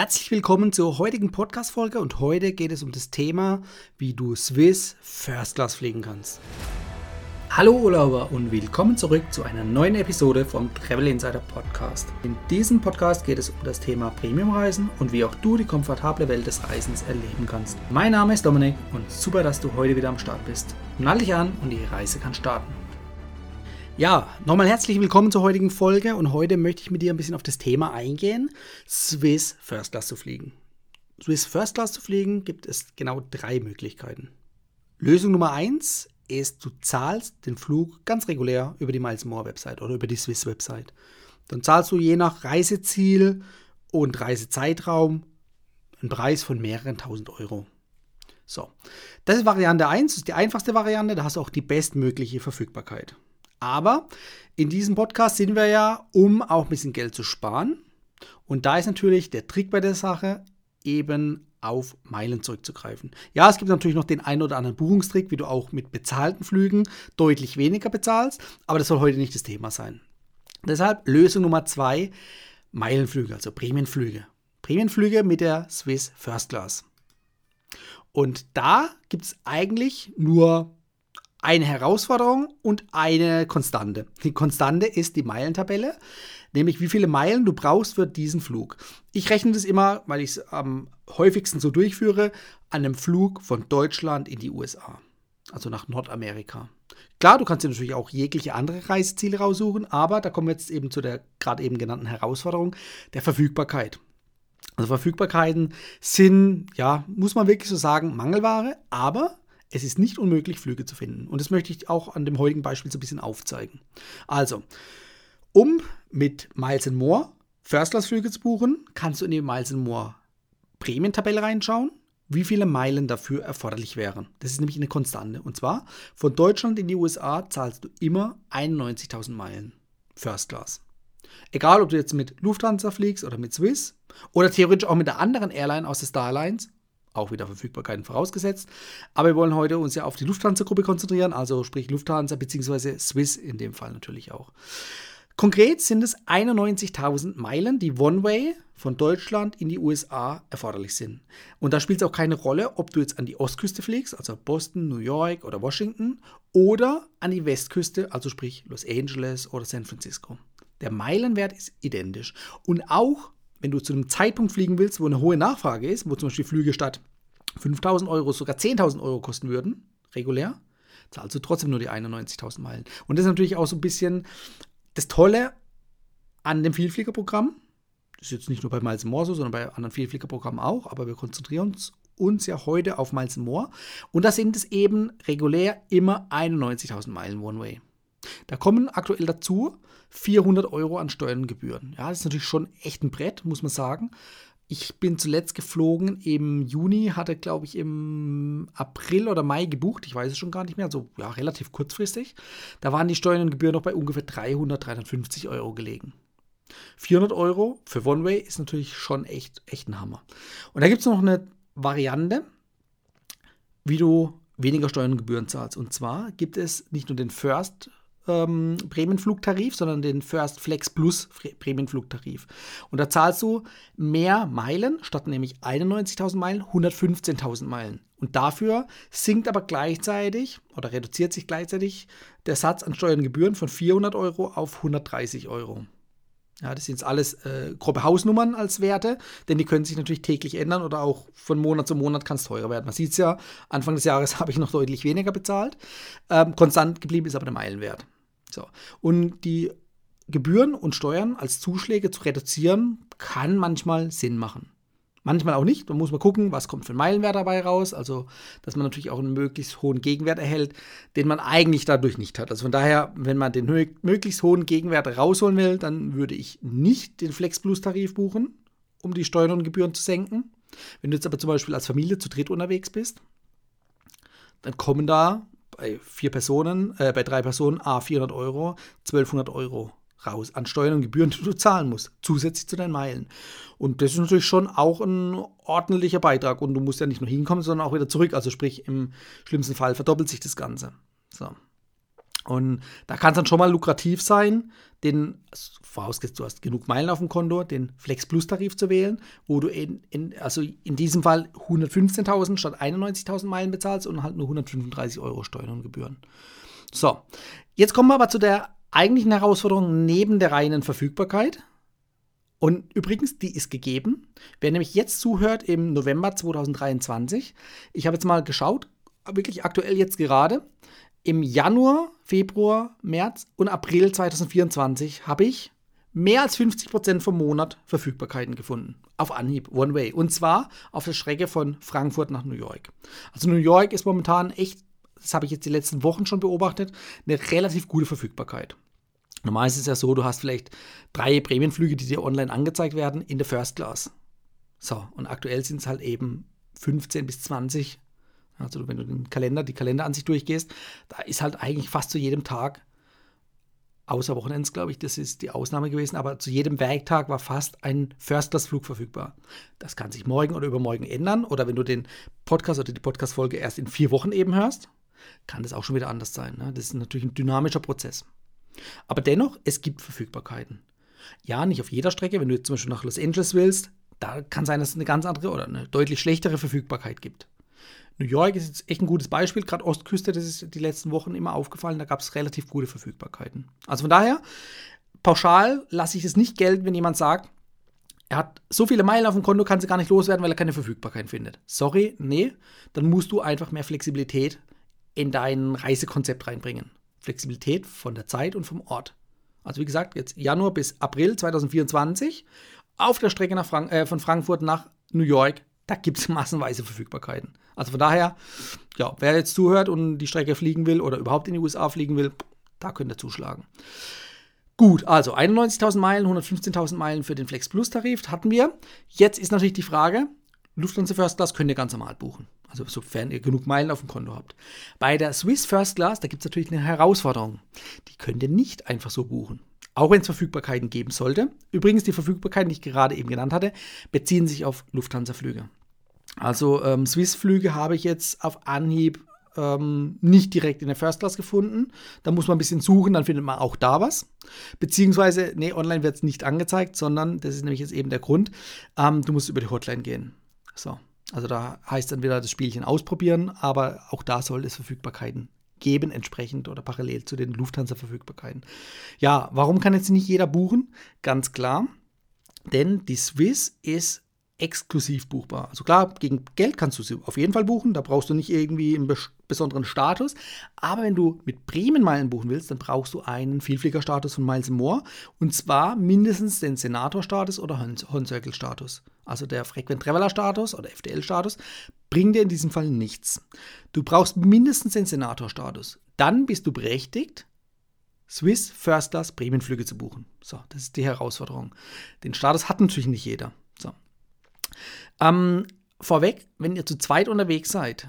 Herzlich willkommen zur heutigen Podcast-Folge und heute geht es um das Thema, wie du Swiss First Class fliegen kannst. Hallo Urlauber und willkommen zurück zu einer neuen Episode vom Travel Insider Podcast. In diesem Podcast geht es um das Thema Premiumreisen und wie auch du die komfortable Welt des Reisens erleben kannst. Mein Name ist Dominik und super, dass du heute wieder am Start bist. Nall dich an und die Reise kann starten. Ja, nochmal herzlich willkommen zur heutigen Folge und heute möchte ich mit dir ein bisschen auf das Thema eingehen, Swiss First Class zu fliegen. Swiss First Class zu fliegen gibt es genau drei Möglichkeiten. Lösung Nummer eins ist, du zahlst den Flug ganz regulär über die Miles More Website oder über die Swiss Website. Dann zahlst du je nach Reiseziel und Reisezeitraum einen Preis von mehreren tausend Euro. So, das ist Variante 1, das ist die einfachste Variante, da hast du auch die bestmögliche Verfügbarkeit. Aber in diesem Podcast sind wir ja, um auch ein bisschen Geld zu sparen. Und da ist natürlich der Trick bei der Sache, eben auf Meilen zurückzugreifen. Ja, es gibt natürlich noch den einen oder anderen Buchungstrick, wie du auch mit bezahlten Flügen deutlich weniger bezahlst, aber das soll heute nicht das Thema sein. Deshalb Lösung Nummer zwei, Meilenflüge, also Prämienflüge. Prämienflüge mit der Swiss First Class. Und da gibt es eigentlich nur eine Herausforderung und eine Konstante. Die Konstante ist die Meilentabelle, nämlich wie viele Meilen du brauchst für diesen Flug. Ich rechne das immer, weil ich es am häufigsten so durchführe, an einem Flug von Deutschland in die USA, also nach Nordamerika. Klar, du kannst dir natürlich auch jegliche andere Reiseziele raussuchen, aber da kommen wir jetzt eben zu der gerade eben genannten Herausforderung der Verfügbarkeit. Also Verfügbarkeiten sind, ja, muss man wirklich so sagen, Mangelware, aber es ist nicht unmöglich, Flüge zu finden. Und das möchte ich auch an dem heutigen Beispiel so ein bisschen aufzeigen. Also, um mit Miles More First-Class-Flüge zu buchen, kannst du in die Miles More Prämientabelle reinschauen, wie viele Meilen dafür erforderlich wären. Das ist nämlich eine Konstante. Und zwar, von Deutschland in die USA zahlst du immer 91.000 Meilen First Class. Egal, ob du jetzt mit Lufthansa fliegst oder mit Swiss oder theoretisch auch mit der anderen Airline aus der Starlines, auch wieder Verfügbarkeiten vorausgesetzt. Aber wir wollen heute uns ja auf die Lufthansa-Gruppe konzentrieren, also sprich Lufthansa bzw. Swiss in dem Fall natürlich auch. Konkret sind es 91.000 Meilen, die One-Way von Deutschland in die USA erforderlich sind. Und da spielt es auch keine Rolle, ob du jetzt an die Ostküste fliegst, also Boston, New York oder Washington, oder an die Westküste, also sprich Los Angeles oder San Francisco. Der Meilenwert ist identisch. Und auch wenn du zu einem Zeitpunkt fliegen willst, wo eine hohe Nachfrage ist, wo zum Beispiel Flüge statt 5000 Euro sogar 10.000 Euro kosten würden, regulär, zahlst du trotzdem nur die 91.000 Meilen. Und das ist natürlich auch so ein bisschen das Tolle an dem Vielfliegerprogramm. Das ist jetzt nicht nur bei Miles More so, sondern bei anderen Vielfliegerprogrammen auch, aber wir konzentrieren uns, uns ja heute auf Miles More. Und da sind es eben regulär immer 91.000 Meilen One-Way. Da kommen aktuell dazu 400 Euro an Steuern und Gebühren. Ja, das ist natürlich schon echt ein Brett, muss man sagen. Ich bin zuletzt geflogen im Juni, hatte, glaube ich, im April oder Mai gebucht. Ich weiß es schon gar nicht mehr, also ja, relativ kurzfristig. Da waren die Steuern und Gebühren noch bei ungefähr 300, 350 Euro gelegen. 400 Euro für One-Way ist natürlich schon echt, echt ein Hammer. Und da gibt es noch eine Variante, wie du weniger Steuern und Gebühren zahlst. Und zwar gibt es nicht nur den First ähm, Prämienflugtarif, sondern den First Flex Plus Prämienflugtarif. Und da zahlst du mehr Meilen, statt nämlich 91.000 Meilen, 115.000 Meilen. Und dafür sinkt aber gleichzeitig oder reduziert sich gleichzeitig der Satz an Steuern und Gebühren von 400 Euro auf 130 Euro. Ja, das sind jetzt alles äh, grobe Hausnummern als Werte, denn die können sich natürlich täglich ändern oder auch von Monat zu Monat kann es teurer werden. Man sieht es ja, Anfang des Jahres habe ich noch deutlich weniger bezahlt. Ähm, konstant geblieben ist aber der Meilenwert. So. Und die Gebühren und Steuern als Zuschläge zu reduzieren, kann manchmal Sinn machen. Manchmal auch nicht. Man muss mal gucken, was kommt für ein Meilenwert dabei raus. Also, dass man natürlich auch einen möglichst hohen Gegenwert erhält, den man eigentlich dadurch nicht hat. Also von daher, wenn man den möglichst hohen Gegenwert rausholen will, dann würde ich nicht den Flex Plus Tarif buchen, um die Steuern und Gebühren zu senken. Wenn du jetzt aber zum Beispiel als Familie zu dritt unterwegs bist, dann kommen da bei vier Personen, äh, bei drei Personen, a 400 Euro, 1200 Euro raus an Steuern und Gebühren, die du zahlen musst, zusätzlich zu deinen Meilen. Und das ist natürlich schon auch ein ordentlicher Beitrag. Und du musst ja nicht nur hinkommen, sondern auch wieder zurück. Also sprich, im schlimmsten Fall verdoppelt sich das Ganze. So. Und da kann es dann schon mal lukrativ sein, den, vorausgesetzt du hast genug Meilen auf dem Konto, den Flex Plus Tarif zu wählen, wo du in, in also in diesem Fall 115.000 statt 91.000 Meilen bezahlst und halt nur 135 Euro Steuern und Gebühren. So, jetzt kommen wir aber zu der eigentlichen Herausforderung neben der reinen Verfügbarkeit. Und übrigens, die ist gegeben. Wer nämlich jetzt zuhört im November 2023, ich habe jetzt mal geschaut, wirklich aktuell jetzt gerade, im Januar, Februar, März und April 2024 habe ich mehr als 50 Prozent vom Monat Verfügbarkeiten gefunden. Auf Anhieb, One Way. Und zwar auf der Strecke von Frankfurt nach New York. Also New York ist momentan echt, das habe ich jetzt die letzten Wochen schon beobachtet, eine relativ gute Verfügbarkeit. Normal ist es ja so, du hast vielleicht drei Prämienflüge, die dir online angezeigt werden, in der First Class. So, und aktuell sind es halt eben 15 bis 20 also wenn du den Kalender, die Kalenderansicht durchgehst, da ist halt eigentlich fast zu jedem Tag, außer Wochenends, glaube ich, das ist die Ausnahme gewesen, aber zu jedem Werktag war fast ein First-Class-Flug verfügbar. Das kann sich morgen oder übermorgen ändern. Oder wenn du den Podcast oder die Podcast-Folge erst in vier Wochen eben hörst, kann das auch schon wieder anders sein. Ne? Das ist natürlich ein dynamischer Prozess. Aber dennoch, es gibt Verfügbarkeiten. Ja, nicht auf jeder Strecke. Wenn du jetzt zum Beispiel nach Los Angeles willst, da kann sein, dass es eine ganz andere oder eine deutlich schlechtere Verfügbarkeit gibt. New York ist jetzt echt ein gutes Beispiel, gerade Ostküste, das ist die letzten Wochen immer aufgefallen, da gab es relativ gute Verfügbarkeiten. Also von daher, pauschal lasse ich es nicht gelten, wenn jemand sagt, er hat so viele Meilen auf dem Konto, kann sie gar nicht loswerden, weil er keine Verfügbarkeit findet. Sorry, nee, dann musst du einfach mehr Flexibilität in dein Reisekonzept reinbringen. Flexibilität von der Zeit und vom Ort. Also wie gesagt, jetzt Januar bis April 2024 auf der Strecke Frank äh, von Frankfurt nach New York, da gibt es massenweise Verfügbarkeiten. Also von daher, ja, wer jetzt zuhört und die Strecke fliegen will oder überhaupt in die USA fliegen will, da könnt ihr zuschlagen. Gut, also 91.000 Meilen, 115.000 Meilen für den Flex Plus Tarif hatten wir. Jetzt ist natürlich die Frage, Lufthansa First Class könnt ihr ganz normal buchen. Also sofern ihr genug Meilen auf dem Konto habt. Bei der Swiss First Class, da gibt es natürlich eine Herausforderung. Die könnt ihr nicht einfach so buchen. Auch wenn es Verfügbarkeiten geben sollte. Übrigens, die Verfügbarkeiten, die ich gerade eben genannt hatte, beziehen sich auf Lufthansa-Flüge. Also ähm, Swiss-Flüge habe ich jetzt auf Anhieb ähm, nicht direkt in der First Class gefunden. Da muss man ein bisschen suchen, dann findet man auch da was. Beziehungsweise, nee, online wird es nicht angezeigt, sondern das ist nämlich jetzt eben der Grund, ähm, du musst über die Hotline gehen. So, also da heißt dann wieder das Spielchen ausprobieren, aber auch da soll es Verfügbarkeiten geben, entsprechend oder parallel zu den Lufthansa-Verfügbarkeiten. Ja, warum kann jetzt nicht jeder buchen? Ganz klar, denn die Swiss ist exklusiv buchbar. Also klar, gegen Geld kannst du sie auf jeden Fall buchen, da brauchst du nicht irgendwie einen besonderen Status. Aber wenn du mit Bremen-Meilen buchen willst, dann brauchst du einen Vielfliegerstatus von Miles More und zwar mindestens den Senator-Status oder Horn-Circle-Status. Also der Frequent-Traveler-Status oder FDL-Status bringt dir in diesem Fall nichts. Du brauchst mindestens den Senator-Status. Dann bist du berechtigt, Swiss First Class Bremen-Flüge zu buchen. So, das ist die Herausforderung. Den Status hat natürlich nicht jeder. Ähm, vorweg, wenn ihr zu zweit unterwegs seid,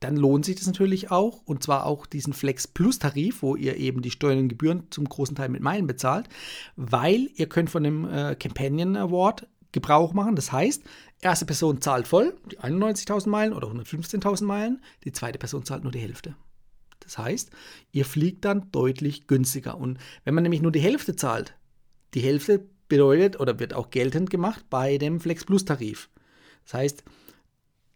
dann lohnt sich das natürlich auch. Und zwar auch diesen Flex Plus Tarif, wo ihr eben die Steuern und Gebühren zum großen Teil mit Meilen bezahlt, weil ihr könnt von dem äh, Companion Award Gebrauch machen. Das heißt, erste Person zahlt voll, die 91.000 Meilen oder 115.000 Meilen, die zweite Person zahlt nur die Hälfte. Das heißt, ihr fliegt dann deutlich günstiger. Und wenn man nämlich nur die Hälfte zahlt, die Hälfte bedeutet oder wird auch geltend gemacht bei dem Flex Plus Tarif. Das heißt,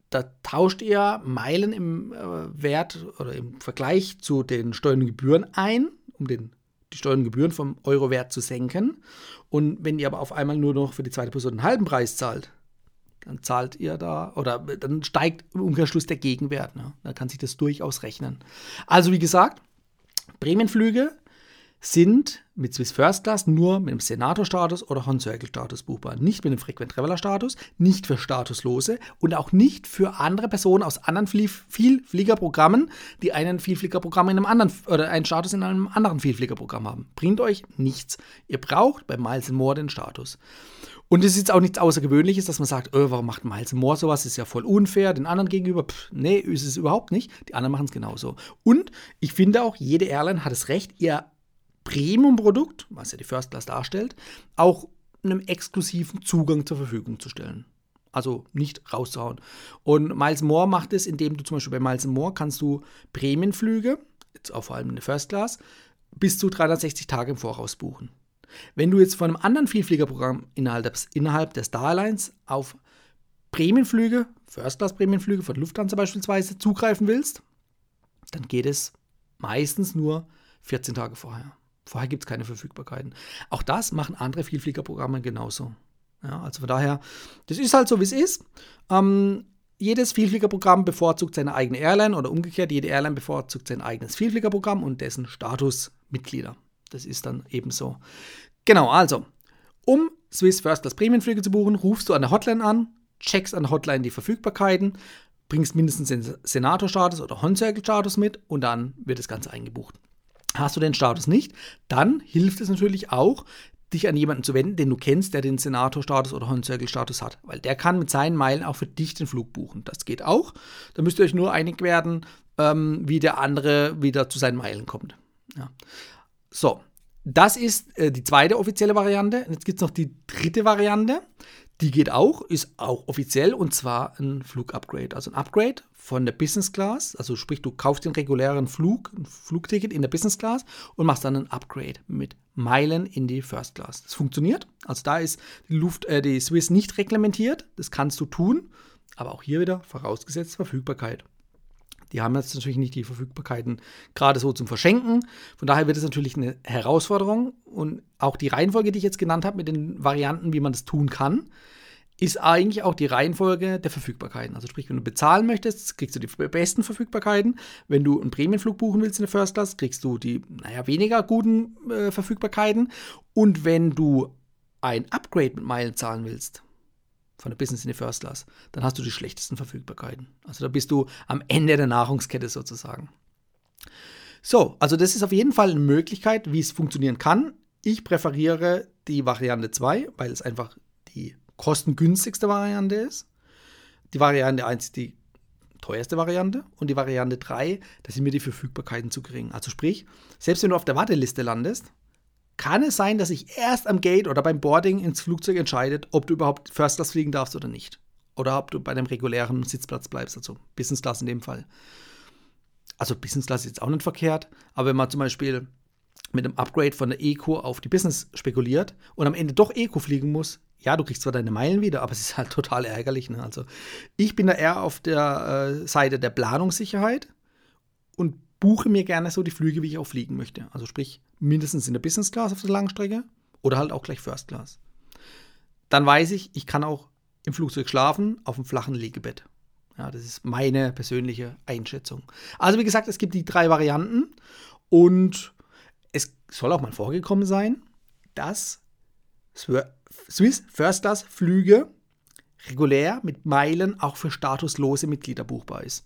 da tauscht ihr Meilen im äh, Wert oder im Vergleich zu den Steuern und Gebühren ein, um den, die Steuern und Gebühren vom Euro-Wert zu senken. Und wenn ihr aber auf einmal nur noch für die zweite Person einen halben Preis zahlt, dann zahlt ihr da oder dann steigt im Umkehrschluss der Gegenwert. Ne? Da kann sich das durchaus rechnen. Also wie gesagt, Prämienflüge sind mit Swiss First Class nur mit dem Senator-Status oder Horn-Circle-Status buchbar. Nicht mit dem Frequent-Traveler-Status, nicht für Statuslose und auch nicht für andere Personen aus anderen Vielfliegerprogrammen, die einen Vielfliegerprogramm in einem anderen oder einen Status in einem anderen Vielfliegerprogramm haben. Bringt euch nichts. Ihr braucht bei Miles More den Status. Und es ist jetzt auch nichts Außergewöhnliches, dass man sagt, oh, warum macht Miles More sowas? Das ist ja voll unfair den anderen gegenüber. Pff, nee, ist es überhaupt nicht. Die anderen machen es genauso. Und ich finde auch, jede Airline hat es recht, ihr Premium-Produkt, was ja die First Class darstellt, auch einem exklusiven Zugang zur Verfügung zu stellen. Also nicht rauszuhauen. Und Miles More macht es, indem du zum Beispiel bei Miles More kannst du Prämienflüge, jetzt auch vor allem in der First Class, bis zu 360 Tage im Voraus buchen. Wenn du jetzt von einem anderen Vielfliegerprogramm innerhalb, der Starlines auf Prämienflüge, First-Class-Prämienflüge von Lufthansa beispielsweise zugreifen willst, dann geht es meistens nur 14 Tage vorher. Vorher gibt es keine Verfügbarkeiten. Auch das machen andere Vielfliegerprogramme genauso. Ja, also von daher, das ist halt so, wie es ist. Ähm, jedes Vielfliegerprogramm bevorzugt seine eigene Airline oder umgekehrt, jede Airline bevorzugt sein eigenes Vielfliegerprogramm und dessen Statusmitglieder. Das ist dann ebenso. Genau, also, um Swiss First Class Prämienflüge zu buchen, rufst du an der Hotline an, checkst an der Hotline die Verfügbarkeiten, bringst mindestens den Senator-Status oder Hon-Circle-Status mit und dann wird das Ganze eingebucht. Hast du den Status nicht, dann hilft es natürlich auch, dich an jemanden zu wenden, den du kennst, der den Senator-Status oder Horn-Circle-Status hat. Weil der kann mit seinen Meilen auch für dich den Flug buchen. Das geht auch. Da müsst ihr euch nur einig werden, ähm, wie der andere wieder zu seinen Meilen kommt. Ja. So, das ist äh, die zweite offizielle Variante. Jetzt gibt es noch die dritte Variante. Die geht auch, ist auch offiziell und zwar ein Flugupgrade. Also ein Upgrade von der Business Class. Also sprich, du kaufst den regulären Flug, ein Flugticket in der Business Class und machst dann ein Upgrade mit Meilen in die First Class. Das funktioniert. Also da ist die Luft, äh, die Swiss nicht reglementiert. Das kannst du tun. Aber auch hier wieder vorausgesetzt Verfügbarkeit. Die haben jetzt natürlich nicht die Verfügbarkeiten gerade so zum Verschenken. Von daher wird es natürlich eine Herausforderung. Und auch die Reihenfolge, die ich jetzt genannt habe, mit den Varianten, wie man das tun kann, ist eigentlich auch die Reihenfolge der Verfügbarkeiten. Also sprich, wenn du bezahlen möchtest, kriegst du die besten Verfügbarkeiten. Wenn du einen Prämienflug buchen willst in der First Class, kriegst du die, naja, weniger guten äh, Verfügbarkeiten. Und wenn du ein Upgrade mit Meilen zahlen willst, von der Business in die First Class, dann hast du die schlechtesten Verfügbarkeiten. Also da bist du am Ende der Nahrungskette sozusagen. So, also das ist auf jeden Fall eine Möglichkeit, wie es funktionieren kann. Ich präferiere die Variante 2, weil es einfach die kostengünstigste Variante ist. Die Variante 1 ist die teuerste Variante und die Variante 3, da sind mir die Verfügbarkeiten zu gering. Also sprich, selbst wenn du auf der Warteliste landest, kann es sein, dass sich erst am Gate oder beim Boarding ins Flugzeug entscheidet, ob du überhaupt First Class fliegen darfst oder nicht. Oder ob du bei dem regulären Sitzplatz bleibst, also Business Class in dem Fall. Also Business Class ist jetzt auch nicht verkehrt, aber wenn man zum Beispiel mit einem Upgrade von der Eco auf die Business spekuliert und am Ende doch Eco fliegen muss, ja, du kriegst zwar deine Meilen wieder, aber es ist halt total ärgerlich. Ne? Also ich bin da eher auf der äh, Seite der Planungssicherheit und buche mir gerne so die Flüge, wie ich auch fliegen möchte. Also sprich, mindestens in der Business Class auf der Langstrecke oder halt auch gleich First Class. Dann weiß ich, ich kann auch im Flugzeug schlafen, auf dem flachen Liegebett. Ja, das ist meine persönliche Einschätzung. Also wie gesagt, es gibt die drei Varianten und es soll auch mal vorgekommen sein, dass Swiss First Class Flüge regulär mit Meilen auch für statuslose Mitglieder buchbar ist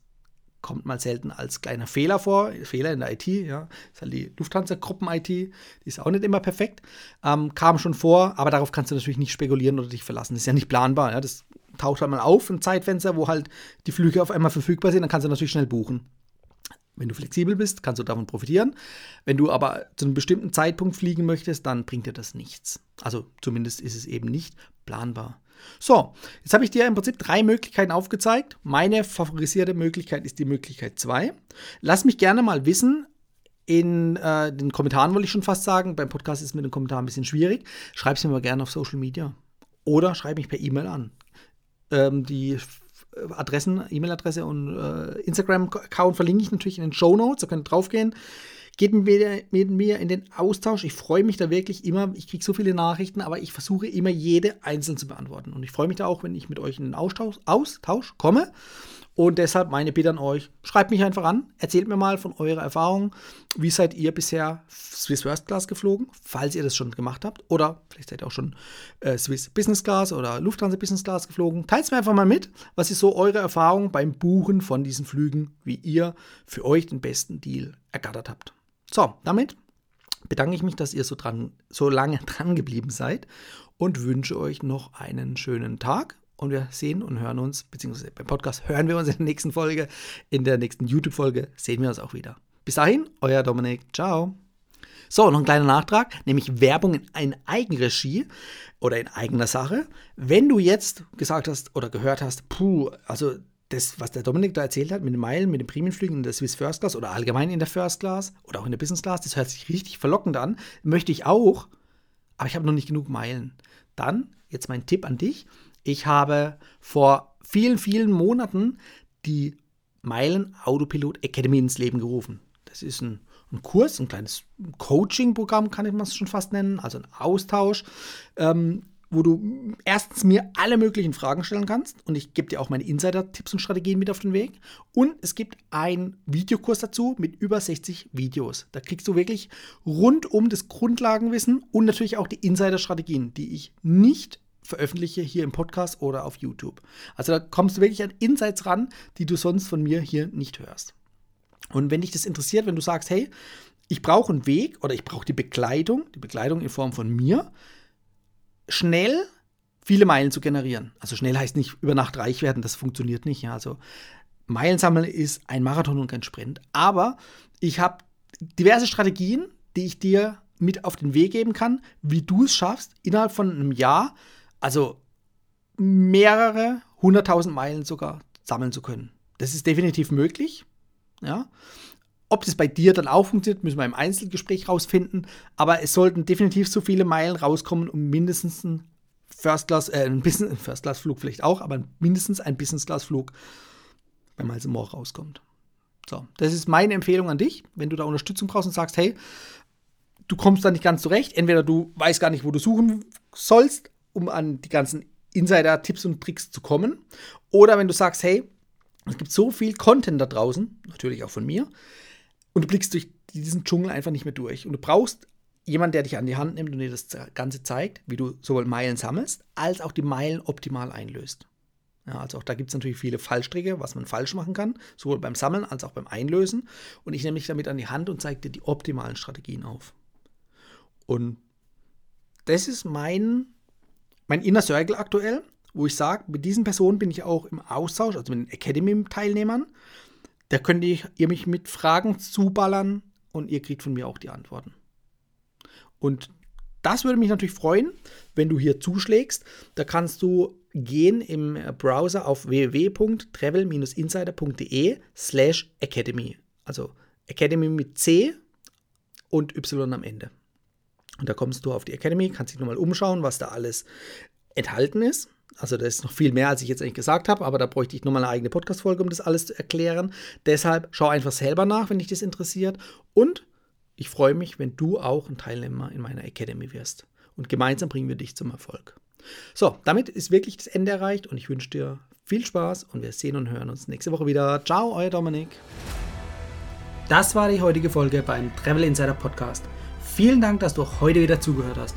kommt mal selten als kleiner Fehler vor. Fehler in der IT, ja. Das ist halt die Lufthansa-Gruppen-IT, die ist auch nicht immer perfekt. Ähm, kam schon vor, aber darauf kannst du natürlich nicht spekulieren oder dich verlassen. Das ist ja nicht planbar. Ja. Das taucht halt mal auf, ein Zeitfenster, wo halt die Flüge auf einmal verfügbar sind, dann kannst du natürlich schnell buchen. Wenn du flexibel bist, kannst du davon profitieren. Wenn du aber zu einem bestimmten Zeitpunkt fliegen möchtest, dann bringt dir das nichts. Also zumindest ist es eben nicht planbar. So, jetzt habe ich dir im Prinzip drei Möglichkeiten aufgezeigt. Meine favorisierte Möglichkeit ist die Möglichkeit 2. Lass mich gerne mal wissen, in äh, den Kommentaren wollte ich schon fast sagen, beim Podcast ist es mit den Kommentaren ein bisschen schwierig. Schreib es mir mal gerne auf Social Media. Oder schreib mich per E-Mail an. Ähm, die Adressen, E-Mail-Adresse und äh, Instagram-Account verlinke ich natürlich in den Show Notes, da könnt ihr draufgehen. Geht mit mir, mit mir in den Austausch. Ich freue mich da wirklich immer. Ich kriege so viele Nachrichten, aber ich versuche immer jede einzeln zu beantworten. Und ich freue mich da auch, wenn ich mit euch in den Austausch, Austausch komme. Und deshalb meine Bitte an euch, schreibt mich einfach an, erzählt mir mal von eurer Erfahrung. Wie seid ihr bisher Swiss First Class geflogen, falls ihr das schon gemacht habt? Oder vielleicht seid ihr auch schon äh, Swiss Business Class oder Lufthansa Business Class geflogen. Teilt mir einfach mal mit, was ist so eure Erfahrung beim Buchen von diesen Flügen, wie ihr für euch den besten Deal ergattert habt. So, damit bedanke ich mich, dass ihr so, dran, so lange dran geblieben seid und wünsche euch noch einen schönen Tag. Und wir sehen und hören uns, beziehungsweise beim Podcast hören wir uns in der nächsten Folge. In der nächsten YouTube-Folge sehen wir uns auch wieder. Bis dahin, euer Dominik. Ciao. So, noch ein kleiner Nachtrag, nämlich Werbung in Eigenregie oder in eigener Sache. Wenn du jetzt gesagt hast oder gehört hast, puh, also das, was der Dominik da erzählt hat mit den Meilen, mit den Premiumflügen in der Swiss First Class oder allgemein in der First Class oder auch in der Business Class, das hört sich richtig verlockend an. Möchte ich auch, aber ich habe noch nicht genug Meilen. Dann, jetzt mein Tipp an dich. Ich habe vor vielen, vielen Monaten die Meilen Autopilot Academy ins Leben gerufen. Das ist ein, ein Kurs, ein kleines Coaching-Programm, kann ich es schon fast nennen, also ein Austausch, ähm, wo du erstens mir alle möglichen Fragen stellen kannst und ich gebe dir auch meine Insider-Tipps und Strategien mit auf den Weg. Und es gibt einen Videokurs dazu mit über 60 Videos. Da kriegst du wirklich rundum das Grundlagenwissen und natürlich auch die Insider-Strategien, die ich nicht veröffentliche hier im Podcast oder auf YouTube. Also da kommst du wirklich an Insights ran, die du sonst von mir hier nicht hörst. Und wenn dich das interessiert, wenn du sagst, hey, ich brauche einen Weg oder ich brauche die Begleitung, die Begleitung in Form von mir, schnell viele Meilen zu generieren. Also schnell heißt nicht über Nacht reich werden, das funktioniert nicht. Ja. Also Meilen sammeln ist ein Marathon und kein Sprint. Aber ich habe diverse Strategien, die ich dir mit auf den Weg geben kann, wie du es schaffst, innerhalb von einem Jahr, also mehrere hunderttausend Meilen sogar sammeln zu können. Das ist definitiv möglich. Ja. Ob das bei dir dann auch funktioniert, müssen wir im Einzelgespräch rausfinden. Aber es sollten definitiv so viele Meilen rauskommen, um mindestens einen First Class, äh, ein Business, First Class Flug vielleicht auch, aber mindestens ein Business Class Flug wenn Miles More rauskommt. So, das ist meine Empfehlung an dich, wenn du da Unterstützung brauchst und sagst, hey, du kommst da nicht ganz zurecht. Entweder du weißt gar nicht, wo du suchen sollst, um an die ganzen Insider-Tipps und Tricks zu kommen. Oder wenn du sagst, hey, es gibt so viel Content da draußen, natürlich auch von mir, und du blickst durch diesen Dschungel einfach nicht mehr durch. Und du brauchst jemanden, der dich an die Hand nimmt und dir das Ganze zeigt, wie du sowohl Meilen sammelst, als auch die Meilen optimal einlöst. Ja, also auch da gibt es natürlich viele Fallstricke, was man falsch machen kann, sowohl beim Sammeln als auch beim Einlösen. Und ich nehme dich damit an die Hand und zeige dir die optimalen Strategien auf. Und das ist mein, mein Inner Circle aktuell, wo ich sage, mit diesen Personen bin ich auch im Austausch, also mit den Academy-Teilnehmern. Da könnt ihr mich mit Fragen zuballern und ihr kriegt von mir auch die Antworten. Und das würde mich natürlich freuen, wenn du hier zuschlägst. Da kannst du gehen im Browser auf www.travel-insider.de slash academy. Also Academy mit C und Y am Ende. Und da kommst du auf die Academy, kannst dich nochmal umschauen, was da alles enthalten ist. Also da ist noch viel mehr, als ich jetzt eigentlich gesagt habe, aber da bräuchte ich nochmal eine eigene Podcast-Folge, um das alles zu erklären. Deshalb schau einfach selber nach, wenn dich das interessiert. Und ich freue mich, wenn du auch ein Teilnehmer in meiner Academy wirst. Und gemeinsam bringen wir dich zum Erfolg. So, damit ist wirklich das Ende erreicht und ich wünsche dir viel Spaß und wir sehen und hören uns nächste Woche wieder. Ciao, euer Dominik. Das war die heutige Folge beim Travel Insider Podcast. Vielen Dank, dass du heute wieder zugehört hast.